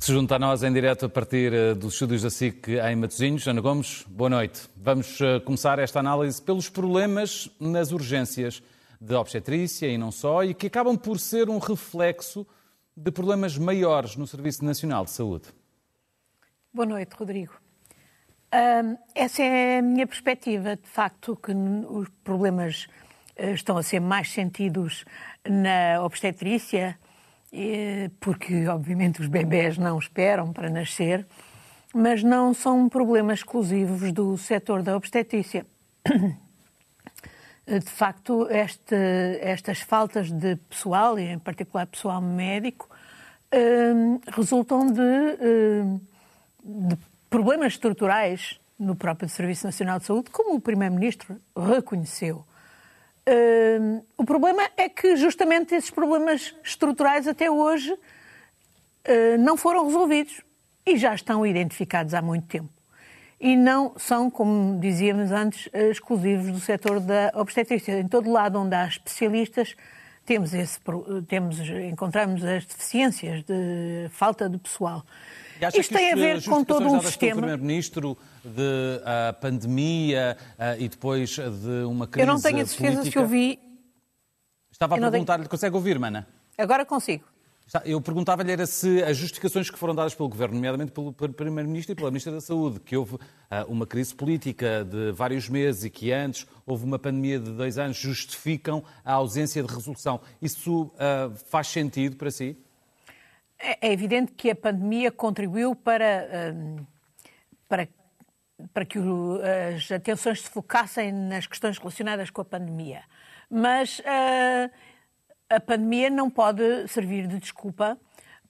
que se junta a nós em direto a partir eh, dos estúdios da SIC em Matosinhos. Ana Gomes, boa noite. Vamos eh, começar esta análise pelos problemas nas urgências de obstetrícia e não só, e que acabam por ser um reflexo de problemas maiores no Serviço Nacional de Saúde. Boa noite, Rodrigo. Essa é a minha perspectiva. De facto, que os problemas uh, estão a ser mais sentidos na obstetrícia porque obviamente os bebés não esperam para nascer, mas não são problemas exclusivos do setor da obstetrícia. De facto, este, estas faltas de pessoal, e em particular pessoal médico, hum, resultam de, hum, de problemas estruturais no próprio Serviço Nacional de Saúde, como o Primeiro-Ministro reconheceu. Uh, o problema é que justamente esses problemas estruturais até hoje uh, não foram resolvidos e já estão identificados há muito tempo. E não são, como dizíamos antes, exclusivos do setor da obstetrícia. Em todo lado onde há especialistas, temos esse, temos, encontramos as deficiências de falta de pessoal. Isto tem a ver com todo um sistema. Primeiro-Ministro de uh, pandemia uh, e depois de uma crise Eu não tenho a certeza política. se ouvi. Estava a perguntar-lhe, tenho... consegue ouvir, Mana? Agora consigo. Eu perguntava-lhe era se as justificações que foram dadas pelo Governo, nomeadamente pelo Primeiro-Ministro e pela Ministra da Saúde, que houve uh, uma crise política de vários meses e que antes houve uma pandemia de dois anos, justificam a ausência de resolução. Isso uh, faz sentido para si? É, é evidente que a pandemia contribuiu para, uh, para para que as atenções se focassem nas questões relacionadas com a pandemia. Mas uh, a pandemia não pode servir de desculpa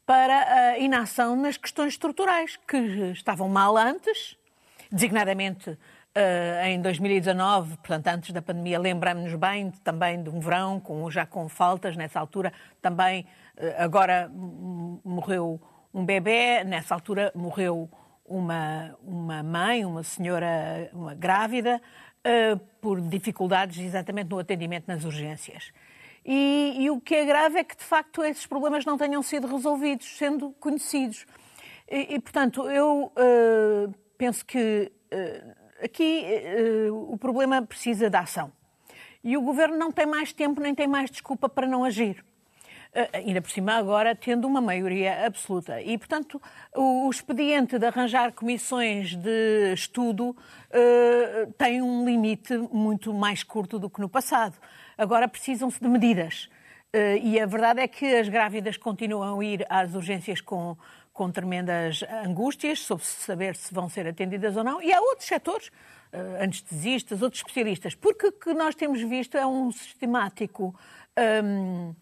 para a inação nas questões estruturais, que estavam mal antes, designadamente uh, em 2019, portanto, antes da pandemia, lembramos-nos bem também de um verão, com, já com faltas nessa altura, também uh, agora morreu um bebê, nessa altura morreu uma, uma mãe, uma senhora uma grávida, uh, por dificuldades exatamente no atendimento nas urgências. E, e, o que é grave é que, de facto, esses problemas não tenham sido resolvidos, sendo conhecidos. E, e portanto, eu uh, penso que uh, aqui o problema precisa de ação. E o governo não tem mais tempo nem tem mais desculpa para não agir. Eh, ainda por cima agora tendo uma maioria absoluta. E, portanto, o, expediente de arranjar comissões de estudo uh, tem um limite muito mais curto do que no passado. Agora precisam-se de medidas. Uh, e a verdade é que as grávidas continuam a ir às urgências com, com tremendas angústias sobre saber se vão ser atendidas ou não. E há outros setores, anestesistas, outros especialistas, porque o que nós temos visto é um sistemático. Um,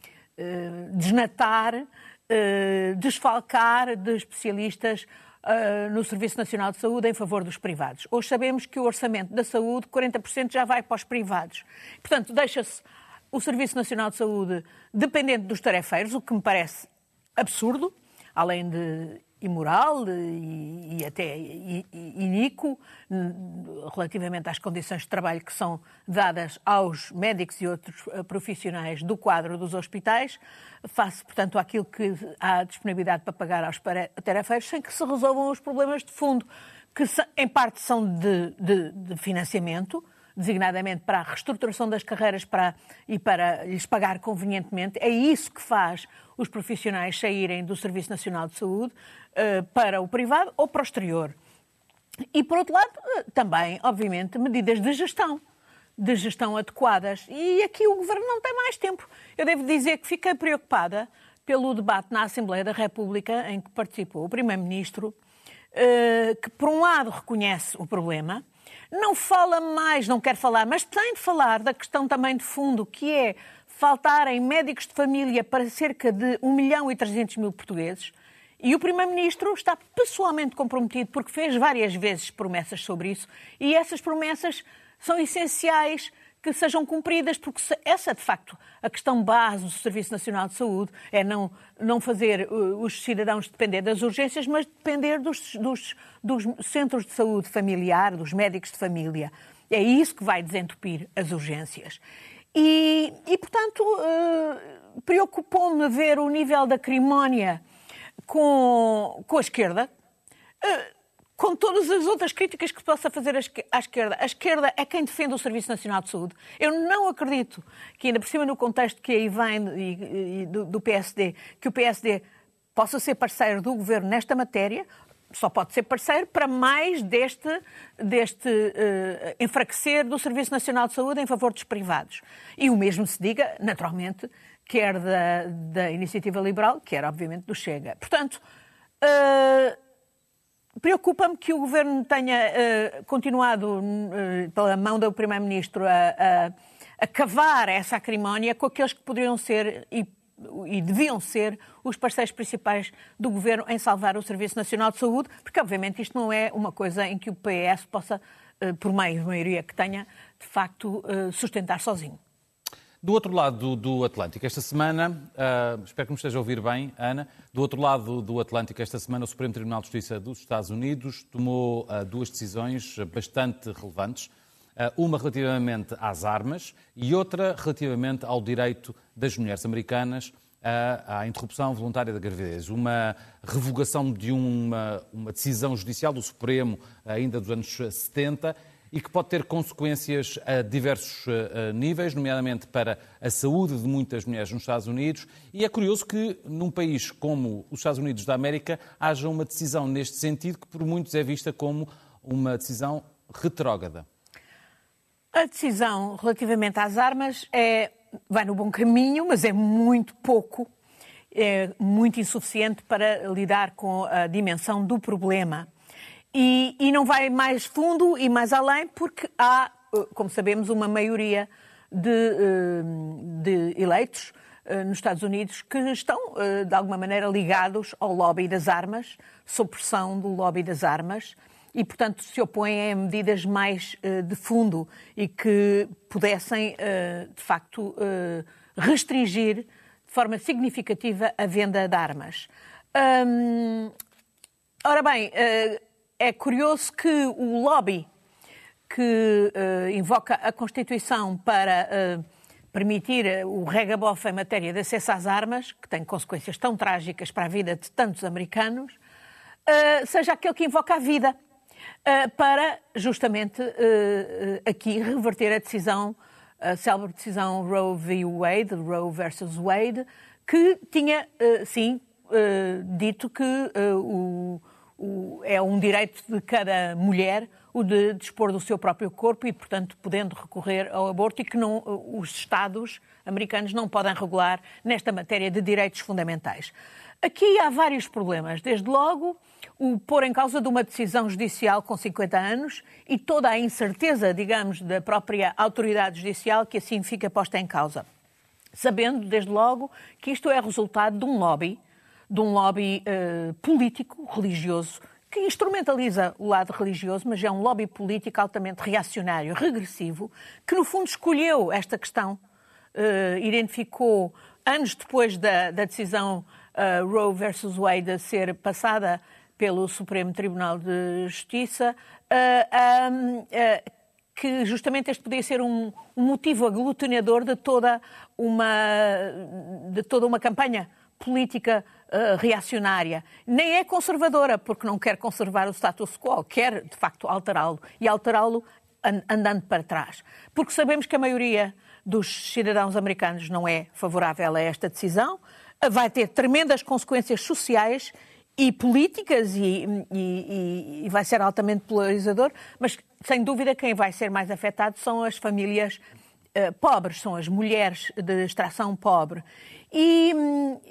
desnatar, eh, desfalcar de especialistas eh, no Serviço Nacional de Saúde em favor dos privados. Hoje sabemos que o orçamento da saúde, 40% já vai para os privados. Portanto, deixa-se o Serviço Nacional de Saúde dependente dos tarefeiros, o que me parece absurdo, além de imoral e, e até iníquo relativamente às condições de trabalho que são dadas aos médicos e outros eh, profissionais do quadro dos hospitais, face, portanto, àquilo que há disponibilidade para pagar aos tarefeiros, sem que se resolvam os problemas de fundo, que em parte são de, de, de financiamento, designadamente para a reestruturação das carreiras para, e para lhes pagar convenientemente. É isso que faz os profissionais saírem do Serviço Nacional de Saúde uh, para o privado ou para o exterior. E, por outro lado, uh, também, obviamente, medidas de gestão, de gestão adequadas. E aqui o Governo não tem mais tempo. Eu devo dizer que fiquei preocupada pelo debate na Assembleia da República em que participou o Primeiro-Ministro, uh, que, por um lado, reconhece o problema, não fala mais, não quer falar, mas tem de falar da questão também de fundo, que é faltarem médicos de família para cerca de 1 milhão e 300 mil portugueses. E o Primeiro-Ministro está pessoalmente comprometido, porque fez várias vezes promessas sobre isso, e essas promessas são essenciais que sejam cumpridas, porque essa, de facto, a questão base do Serviço Nacional de Saúde é não, não fazer uh, os cidadãos depender das urgências, mas depender dos, dos, dos centros de saúde familiar, dos médicos de família. É isso que vai desentupir as urgências. E, e portanto, uh, preocupou-me ver o nível da acrimónia com, com a esquerda, com todas as outras críticas que possa fazer à esquerda. A esquerda é quem defende o Serviço Nacional de Saúde. Eu não acredito que, ainda por cima, no contexto que aí vem do PSD, que o PSD possa ser parceiro do governo nesta matéria, só pode ser parceiro para mais deste, deste uh, enfraquecer do Serviço Nacional de Saúde em favor dos privados. E o mesmo se diga, naturalmente, quer da, da Iniciativa Liberal, quer, obviamente, do Chega. Portanto, uh, Preocupa-me que o governo tenha uh, continuado, uh, pela mão do Primeiro-Ministro, a, a, a, cavar essa acrimónia com aqueles que poderiam ser e, e, deviam ser os parceiros principais do governo em salvar o Serviço Nacional de Saúde, porque, obviamente, isto não é uma coisa em que o PS possa, uh, por mais maioria que tenha, de facto, sustentar sozinho. Do outro lado do Atlântico, esta semana, uh, espero que me esteja a ouvir bem, Ana, do outro lado do Atlântico, esta semana, o Supremo Tribunal de Justiça dos Estados Unidos tomou uh, duas decisões bastante relevantes. Uh, uma relativamente às armas e outra relativamente ao direito das mulheres americanas à interrupção voluntária da gravidez. Uma revogação de uma, uma decisão judicial do Supremo ainda dos anos 70 e que pode ter consequências a diversos uh, níveis, nomeadamente para a saúde de muitas mulheres nos Estados Unidos. E é curioso que, num país como os Estados Unidos da América, haja uma decisão neste sentido que, por muitos, é vista como uma decisão retrógrada. A decisão relativamente às armas é, vai no bom caminho, mas é muito pouco, é muito insuficiente para lidar com a dimensão do problema. E, e não vai mais fundo e mais além, porque há, eh, como sabemos, uma maioria de, eh, de eleitos eh, nos Estados Unidos que estão, de alguma maneira, ligados ao lobby das armas, sob pressão do lobby das armas, e, portanto, se opõem a medidas mais de fundo e que pudessem, de facto, restringir de forma significativa a venda de armas. Ora bem, é curioso que o lobby que uh, invoca a Constituição para uh, permitir o regabof em matéria de acesso às armas, que tem consequências tão trágicas para a vida de tantos americanos, uh, seja aquele que invoca a vida, para justamente aqui reverter a decisão, a célebre decisão Roe v. Wade, Roe versus Wade, que tinha, sim, dito que o o, é um direito de cada mulher o de dispor do seu próprio corpo e, portanto, podendo recorrer ao aborto e que não, os Estados americanos não podem regular nesta matéria de direitos fundamentais. Aqui há vários problemas. Desde logo, o pôr em causa de uma decisão judicial com 50 anos e toda a incerteza, digamos, da própria autoridade judicial que assim fica posta em causa. Sabendo, desde logo, que isto é resultado de um lobby de um lobby uh, político, religioso, que instrumentaliza o lado religioso, mas é um lobby político altamente reacionário, regressivo, que no fundo escolheu esta questão, uh, identificou, anos depois da, da decisão uh, Roe versus Wade ser passada pelo Supremo Tribunal de Justiça, um, que justamente este podia ser um, um motivo aglutinador de toda uma, de toda uma campanha política uh, reacionária. Nem é conservadora, porque não quer conservar o status quo, quer, de facto, alterá-lo. E alterá-lo andando para trás. Porque sabemos que a maioria dos cidadãos americanos não é favorável a esta decisão, vai ter tremendas consequências sociais e políticas e, e, e, vai ser altamente polarizador, mas sem dúvida quem vai ser mais afetado são as famílias uh, pobres, são as mulheres de extração pobre. E,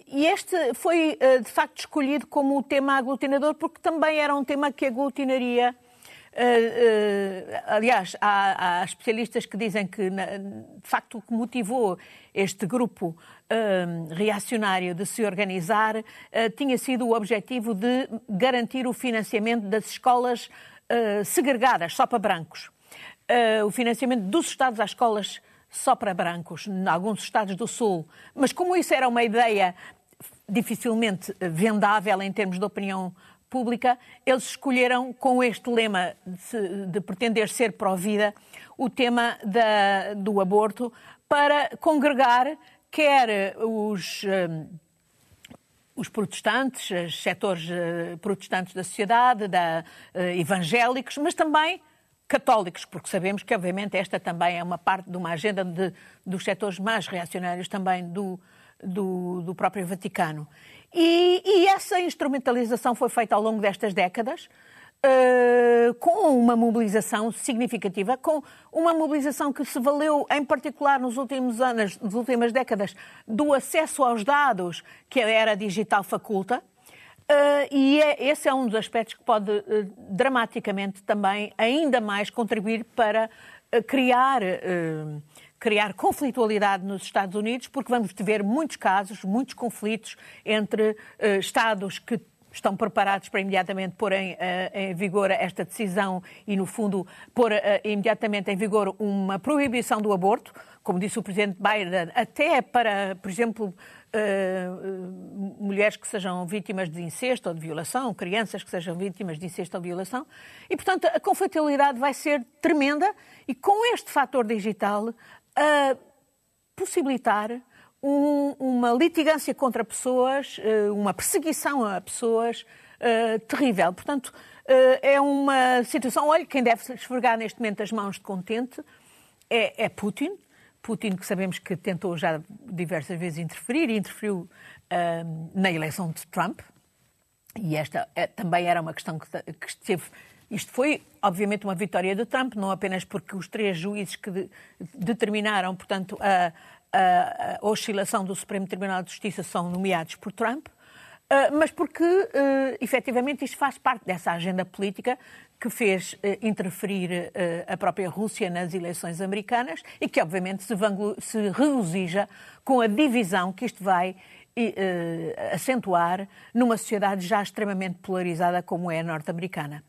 e, este foi, eh, de facto, escolhido como o tema aglutinador, porque também era um tema que aglutinaria. Uh, aliás, há, há, especialistas que dizem que, de facto, o que motivou este grupo uh, reacionário de se organizar tinha sido o objetivo de garantir o financiamento das escolas segregadas, só para brancos. o financiamento dos Estados às escolas só para brancos, em alguns estados do Sul. Mas como isso era uma ideia dificilmente vendável em termos de opinião pública, eles escolheram com este lema de, de pretender ser pró-vida o tema da, do aborto para congregar quer os, os protestantes, os setores uh, protestantes da sociedade, da, evangélicos, mas também católicos, porque sabemos que, obviamente, esta também é uma parte de uma agenda de, dos setores mais reacionários também do, do, do próprio Vaticano. E, e, essa instrumentalização foi feita ao longo destas décadas. Uh, com uma mobilização significativa, com uma mobilização que se valeu, em particular nos últimos anos, nas últimas décadas, do acesso aos dados que a era digital faculta. Uh, e é, esse é um dos aspectos que pode uh, dramaticamente também ainda mais contribuir para criar criar conflitualidade nos Estados Unidos, porque vamos ver muitos casos, muitos conflitos entre uh, Estados que estão preparados para imediatamente pôr em, uh, em, vigor esta decisão e, no fundo, pôr uh, imediatamente em vigor uma proibição do aborto, como disse o Presidente Biden, até para, por exemplo, Uh, mulheres que sejam vítimas de incesto ou de violação, crianças que sejam vítimas de incesto ou violação. E, portanto, a conflitualidade vai ser tremenda e com este fator digital a possibilitar um, uma litigância contra pessoas, eh, uma perseguição a pessoas uh, terrível. Portanto, uh, é uma situação. Olha, quem deve esfregar neste momento as mãos de contente é, é Putin. Putin, que sabemos que tentou já diversas vezes interferir, e interferiu uh, na eleição de Trump. E esta é, também era uma questão que, que esteve isto foi, obviamente, uma vitória de Trump, não apenas porque os três juízes que de, determinaram, portanto, a, a, oscilação do Supremo Tribunal de Justiça são nomeados por Trump, uh, mas porque, uh, efetivamente, isto faz parte dessa agenda política que fez uh, interferir a própria Rússia nas eleições americanas e que, obviamente, se, se regozija com a divisão que isto vai acentuar numa sociedade já extremamente polarizada como é a norte-americana.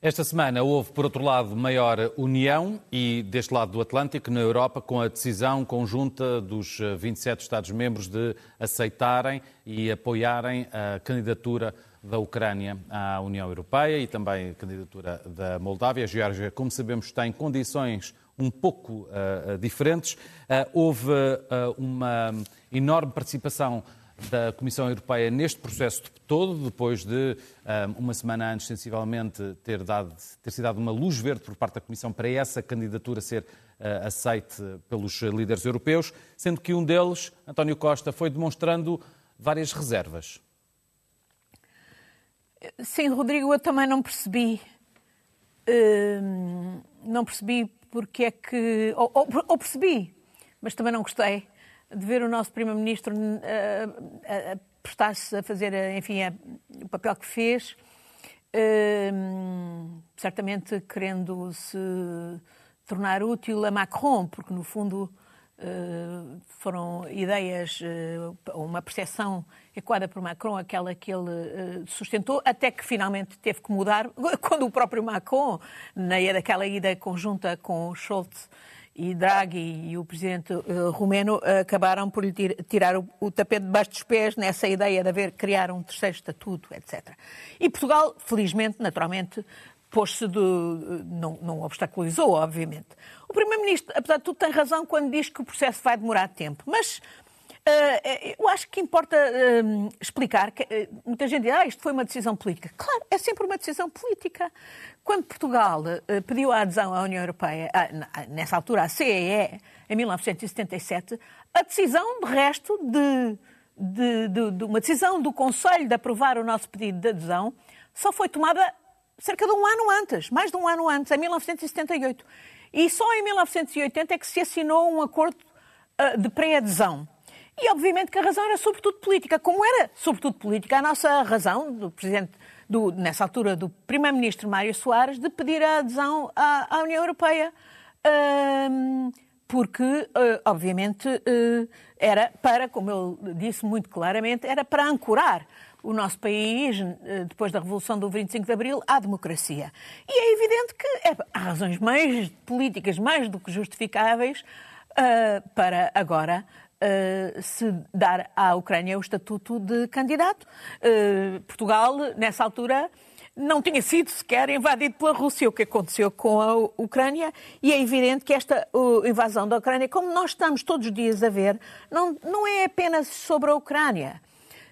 Esta semana houve, por outro lado, maior união e deste lado do Atlântico, na Europa, com a decisão conjunta dos 27 Estados-membros de aceitarem e apoiarem a candidatura da Ucrânia à União Europeia e também a candidatura da Moldávia. A Geórgia, como sabemos, tem condições um pouco uh, diferentes. Uh, houve uh, uma enorme participação da Comissão Europeia neste processo todo, depois de um, uma semana antes, sensivelmente, ter, dado, ter sido dado uma luz verde por parte da Comissão para essa candidatura ser uh, aceite pelos líderes europeus, sendo que um deles, António Costa, foi demonstrando várias reservas. Sim, Rodrigo, eu também não percebi. Uh, não percebi porque é que. Ou, ou, ou percebi, mas também não gostei de ver o nosso Primeiro-Ministro uh, uh, prestar-se a fazer, enfim, a, o papel que fez, uh, certamente querendo se tornar útil a Macron, porque no fundo foram ideias, uma percepção ecoada por Macron, aquela que ele sustentou, até que finalmente teve que mudar, quando o próprio Macron, naquela ida conjunta com Scholz, e Draghi e o presidente uh, rumeno acabaram por lhe tirar o, o, tapete debaixo dos pés nessa ideia de haver criar um terceiro estatuto, etc. E Portugal, felizmente, naturalmente, pôs-se de. Não, não obstaculizou, obviamente. O Primeiro-Ministro, apesar de tudo, tem razão quando diz que o processo vai demorar tempo. Mas eu acho que importa uh, explicar que uh, muita gente diz ah, isto foi uma decisão política. Claro, é sempre uma decisão política. Quando Portugal pediu a adesão à União Europeia, nessa altura à CEE, em 1977, a decisão, de resto, de, de, de, de uma decisão do Conselho de aprovar o nosso pedido de adesão só foi tomada cerca de um ano antes, mais de um ano antes, em 1978. E só em 1980 é que se assinou um acordo de pré-adesão. E obviamente que a razão era sobretudo política. Como era sobretudo política, a nossa razão do presidente, do, nessa altura, do primeiro-ministro Mário Soares, de pedir a adesão à, à União Europeia. porque, obviamente, era para, como ele disse muito claramente, era para ancorar o nosso país, depois da Revolução do 25 de Abril, à democracia. E é evidente que é, há razões mais políticas, mais do que justificáveis, para agora Uh, se dar à Ucrânia o estatuto de candidato. Uh, Portugal, nessa altura, não tinha sido sequer invadido pela Rússia, o que aconteceu com a Ucrânia, e é evidente que esta invasão da Ucrânia, como nós estamos todos os dias a ver, não, não é apenas sobre a Ucrânia.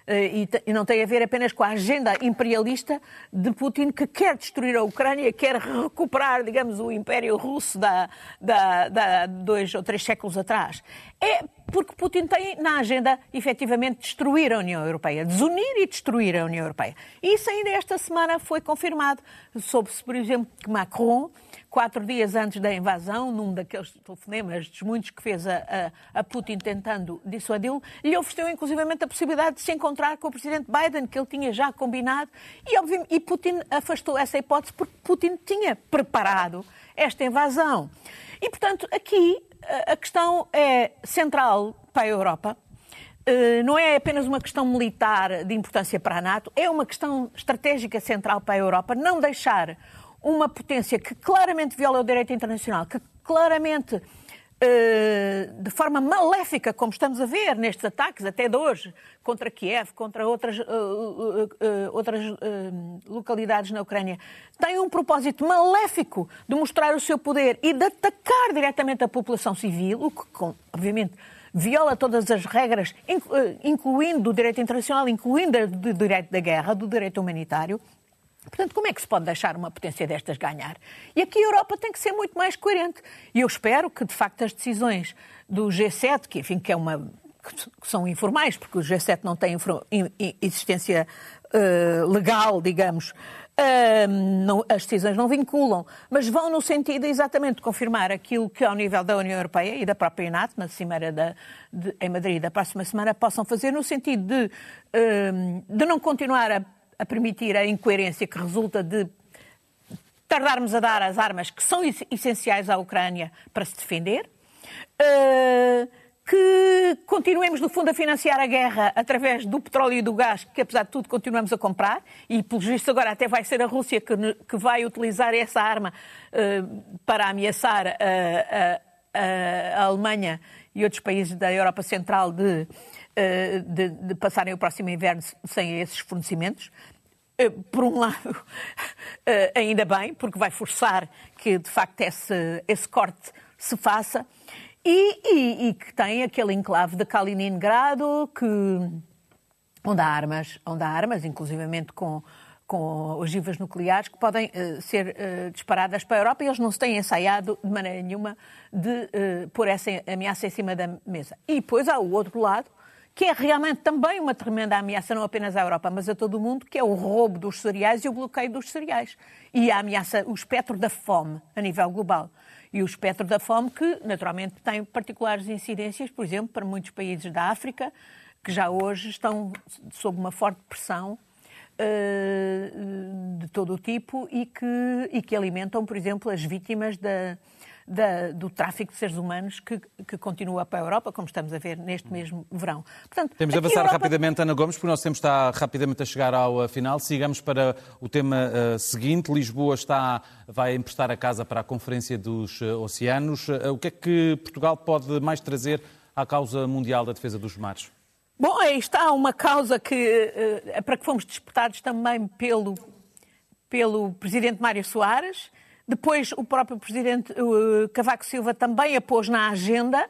e, e não tem a ver apenas com a agenda imperialista de Putin, que quer destruir a Ucrânia, quer recuperar, digamos, o Império Russo da, da, da dois ou três séculos atrás. É porque Putin tem na agenda, efetivamente, destruir a União Europeia, desunir e destruir a União Europeia. E isso ainda esta semana foi confirmado. Soube-se, por exemplo, que Macron quatro dias antes da invasão, num daqueles telefonemas dos muitos que fez a, a, a Putin tentando dissuadi-lo, lhe ofereceu inclusivamente a possibilidade de se encontrar com o presidente Biden, que ele tinha já combinado, e, e Putin afastou essa hipótese porque Putin tinha preparado esta invasão. E, portanto, aqui a questão é central para a Europa. Eh, não é apenas uma questão militar de importância para a NATO, é uma questão estratégica central para a Europa. Não deixar uma potência que claramente viola o direito internacional, que claramente, eh, de forma maléfica, como estamos a ver nestes ataques, até de hoje, contra Kiev, contra outras, eh, eh, outras localidades na Ucrânia, tem um propósito maléfico de mostrar o seu poder e de atacar diretamente a população civil, o que, obviamente, viola todas as regras, incluindo do direito internacional, incluindo do direito da guerra, do direito humanitário. Portanto, como é que se pode deixar uma potência destas ganhar? E aqui a Europa tem que ser muito mais coerente. E eu espero que, de facto, as decisões do G7, que, enfim, que é uma que são informais, porque o G7 não tem existência uh, legal, digamos, uh, não, as decisões não vinculam, mas vão no sentido exatamente de confirmar aquilo que, ao nível da União Europeia e da própria NATO, na Cimeira da, de, em Madrid da próxima semana, possam fazer, no sentido de, uh, de não continuar a a permitir a incoerência que resulta de tardarmos a dar as armas que são essenciais à Ucrânia para se defender, uh, que continuemos, no fundo, a financiar a guerra através do petróleo e do gás, que apesar de tudo continuamos a comprar, e pelo visto agora até vai ser a Rússia que, que vai utilizar essa arma uh, para ameaçar a, a, a, Alemanha e outros países da Europa Central de eh, de, de passarem o próximo inverno sem esses fornecimentos. Eh, por um lado, eh, ainda bem, porque vai forçar que de facto esse, esse corte se faça, e, e, e, que tem aquele enclave de Kaliningrado que, onde há armas, onde há armas, inclusivamente com, com ogivas nucleares, que podem uh, ser uh, disparadas para a Europa e eles não se têm ensaiado de maneira nenhuma de uh, pôr essa ameaça em cima da mesa. E depois há o outro lado, que é realmente também uma tremenda ameaça, não apenas à Europa, mas a todo o mundo, que é o roubo dos cereais e o bloqueio dos cereais. E a ameaça, o espectro da fome a nível global. E o espectro da fome que, naturalmente, tem particulares incidências, por exemplo, para muitos países da África, que já hoje estão sob uma forte pressão uh, de todo o tipo e que, e que alimentam, por exemplo, as vítimas da, da, do tráfico de seres humanos que, que, continua para a Europa, como estamos a ver neste mesmo verão. Portanto, Temos de avançar Europa... rapidamente, Ana Gomes, porque o nosso tempo está rapidamente a chegar ao final. Sigamos para o tema uh, seguinte. Lisboa está, vai emprestar a casa para a Conferência dos uh, Oceanos. Uh, o que é que Portugal pode mais trazer à causa mundial da defesa dos mares? Bom, aí está uma causa que, para que fomos despertados também pelo, pelo Presidente Mário Soares, depois, o próprio presidente Cavaco Silva também a pôs na agenda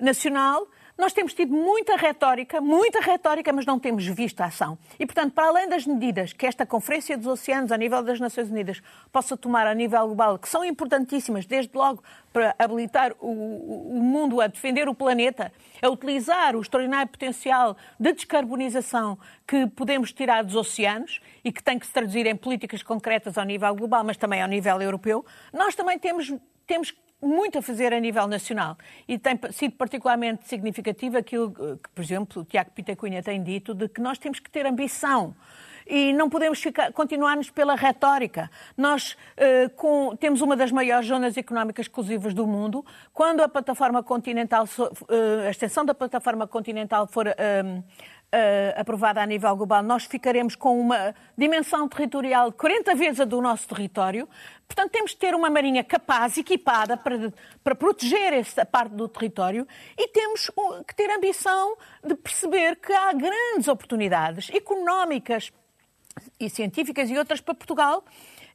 nacional. Nós temos tido muita retórica, muita retórica, mas não temos visto a ação. E, portanto, para além das medidas que esta Conferência dos Oceanos, a nível das Nações Unidas, possa tomar a nível global, que são importantíssimas, desde logo para habilitar o, o mundo a defender o planeta, a utilizar o extraordinário potencial de descarbonização que podemos tirar dos oceanos e que tem que se traduzir em políticas concretas ao nível global, mas também ao nível europeu, nós também temos, temos muito a fazer a nível nacional. E tem sido particularmente significativo aquilo que, por exemplo, o Tiago Pita Cunha tem dito, de que nós temos que ter ambição e não podemos continuar-nos pela retórica. Nós uh, com, temos uma das maiores zonas económicas exclusivas do mundo. Quando a plataforma continental, uh, a extensão da plataforma continental for uh, uh, aprovada a nível global, nós ficaremos com uma dimensão territorial 40 vezes a do nosso território. Portanto, temos de ter uma marinha capaz, equipada para, para proteger esta parte do território e temos que ter ambição de perceber que há grandes oportunidades económicas e científicas e outras para Portugal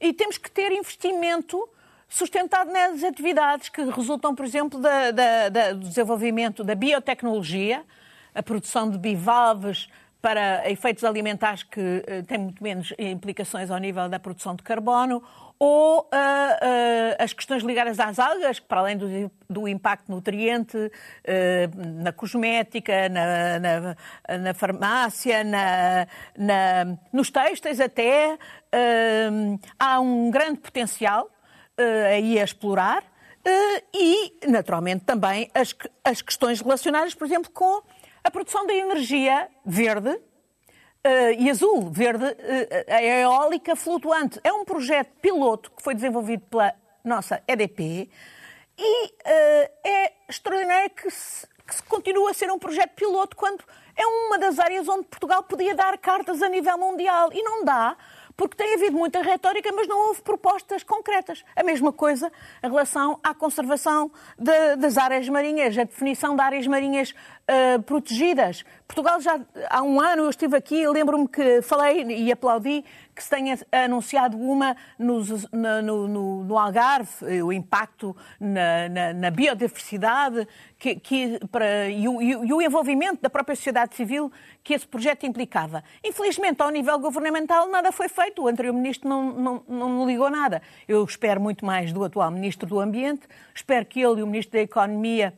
e temos que ter investimento sustentado nas atividades que resultam, por exemplo, da, da, da, do desenvolvimento da biotecnologia, a produção de bivalves para efeitos alimentares que têm muito menos implicações ao nível da produção de carbono, ou uh, uh, as questões ligadas às algas, que para além do, do impacto nutriente uh, na cosmética, na, na, na farmácia, na, nos textos até, há um grande potencial aí a explorar e, naturalmente, também as, as questões relacionadas, por exemplo, com a produção de energia verde, Uh, e azul, verde, uh, a eólica flutuante. É um projeto piloto que foi desenvolvido pela nossa EDP e uh, é extraordinário que se, que se continue a ser um projeto piloto quando é uma das áreas onde Portugal podia dar cartas a nível mundial. E não dá, porque tem havido muita retórica, mas não houve propostas concretas. A mesma coisa em relação à conservação de, das áreas marinhas, a definição de áreas marinhas uh, protegidas. Portugal já há um ano eu estive aqui, lembro-me que falei e aplaudi que se tenha anunciado uma no, no, no Algarve, o impacto na, na, na biodiversidade que, que, para, e, o, e, o, envolvimento da própria sociedade civil que esse projeto implicava. Infelizmente, ao nível governamental, nada foi feito. O anterior ministro não, não, não ligou nada. Eu espero muito mais do atual ministro do Ambiente, espero que ele e o ministro da Economia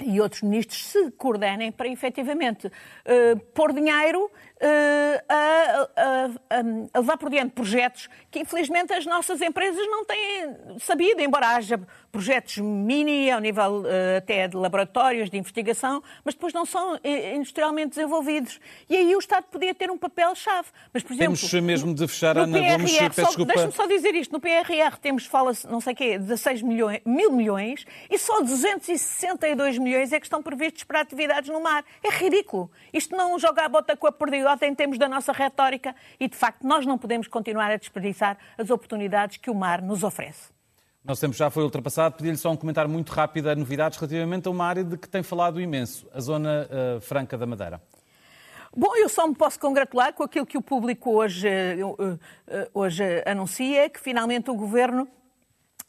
e outros ministros se coordenem para efetivamente uh, pôr dinheiro a, a, a, levar por diante projetos que infelizmente as nossas empresas não têm sabido, embora haja projetos mini ao nível uh, até de laboratórios de investigação, mas depois não são industrialmente desenvolvidos. E aí o Estado podia ter um papel-chave. Mas, por exemplo, temos mesmo de fechar, a Ana Gomes, peço. Deixa-me só dizer isto, no PRR temos, fala-se, não sei o quê, 16 milhões, mil milhões e só 262 milhões é que estão previstos para atividades no mar. É ridículo. Isto não joga a bota com a perdigota em termos da nossa retórica e, de facto, nós não podemos continuar a desperdiçar as oportunidades que o mar nos oferece. Nosso tempo já foi ultrapassado. Pedi-lhe só um comentário muito rápido a novidades relativamente a uma área de que tem falado imenso, a Zona uh, Franca da Madeira. Bom, eu só me posso congratular com aquilo que o público hoje, uh, hoje anuncia, que finalmente o Governo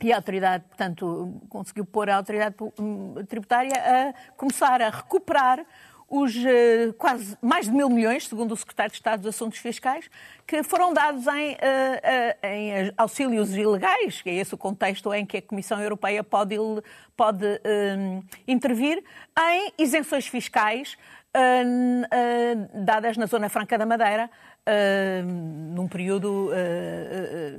e a autoridade, portanto, conseguiu pôr a autoridade hum, tributária a começar a recuperar os uh, quase mais de mil milhões, segundo o secretário de Estado dos Assuntos Fiscais, que foram dados em, uh, uh, em, auxílios ilegais, que é esse o contexto em que a Comissão Europeia pode, pode intervir, em isenções fiscais dadas na Zona Franca da Madeira, num período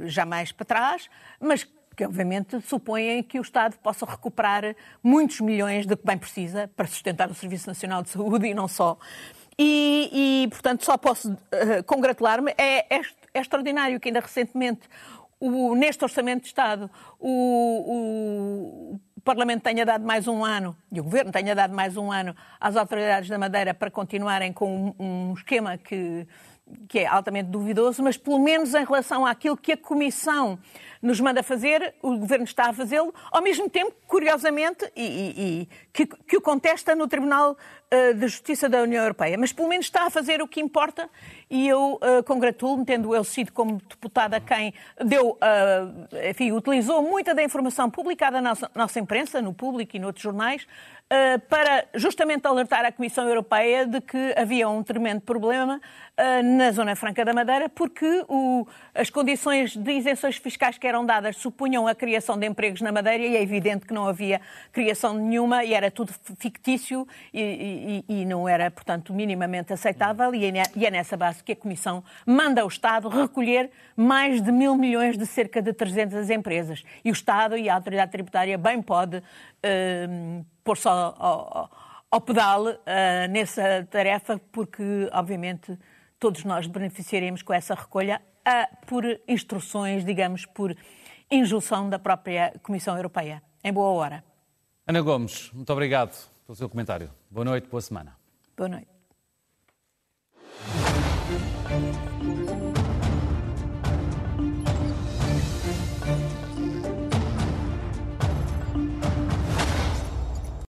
já mais para trás, mas que obviamente supõem que o Estado possa recuperar muitos milhões de que bem precisa para sustentar o Serviço Nacional de Saúde e não só. E, e portanto, só posso uh, congratular-me. É, é, é, extraordinário que ainda recentemente, o, neste Orçamento de Estado, o o Parlamento tenha dado mais um ano, e o Governo tenha dado mais um ano às autoridades da Madeira para continuarem com um, um esquema que, que é altamente duvidoso, mas pelo menos em relação àquilo que a Comissão nos manda fazer, o Governo está a fazê-lo, ao mesmo tempo, curiosamente, e, e, e que, que, o contesta no Tribunal uh, de Justiça da União Europeia. Mas pelo menos está a fazer o que importa e eu uh, congratulo-me, tendo ele sido como deputada quem deu, uh, enfim, utilizou muita da informação publicada na nossa, nossa imprensa, no público e noutros jornais, para justamente alertar a Comissão Europeia de que havia um tremendo problema na Zona Franca da Madeira, porque o, as condições de isenções fiscais que eram dadas supunham a criação de empregos na Madeira e é evidente que não havia criação nenhuma e era tudo fictício e, e, e não era, portanto, minimamente aceitável e é, e é nessa base que a Comissão manda o Estado recolher mais de mil milhões de cerca de 300 empresas. E o Estado e a autoridade tributária bem pode uh, pôr só ao, ao pedal uh, nessa tarefa, porque, obviamente, todos nós beneficiaremos com essa recolha uh, por instruções, digamos, por injunção da própria Comissão Europeia. Em boa hora. Ana Gomes, muito obrigado pelo seu comentário. Boa noite, boa semana. Boa noite.